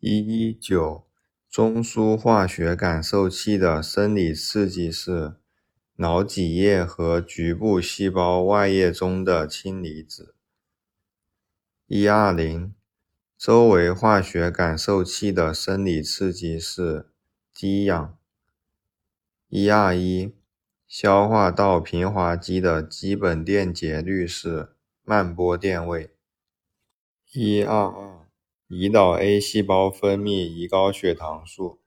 一一九，中枢化学感受器的生理刺激是脑脊液和局部细胞外液中的氢离子。一二零，周围化学感受器的生理刺激是低氧。一二一，消化道平滑肌的基本电解率是慢波电位。一二二。胰岛 A 细胞分泌胰高血糖素。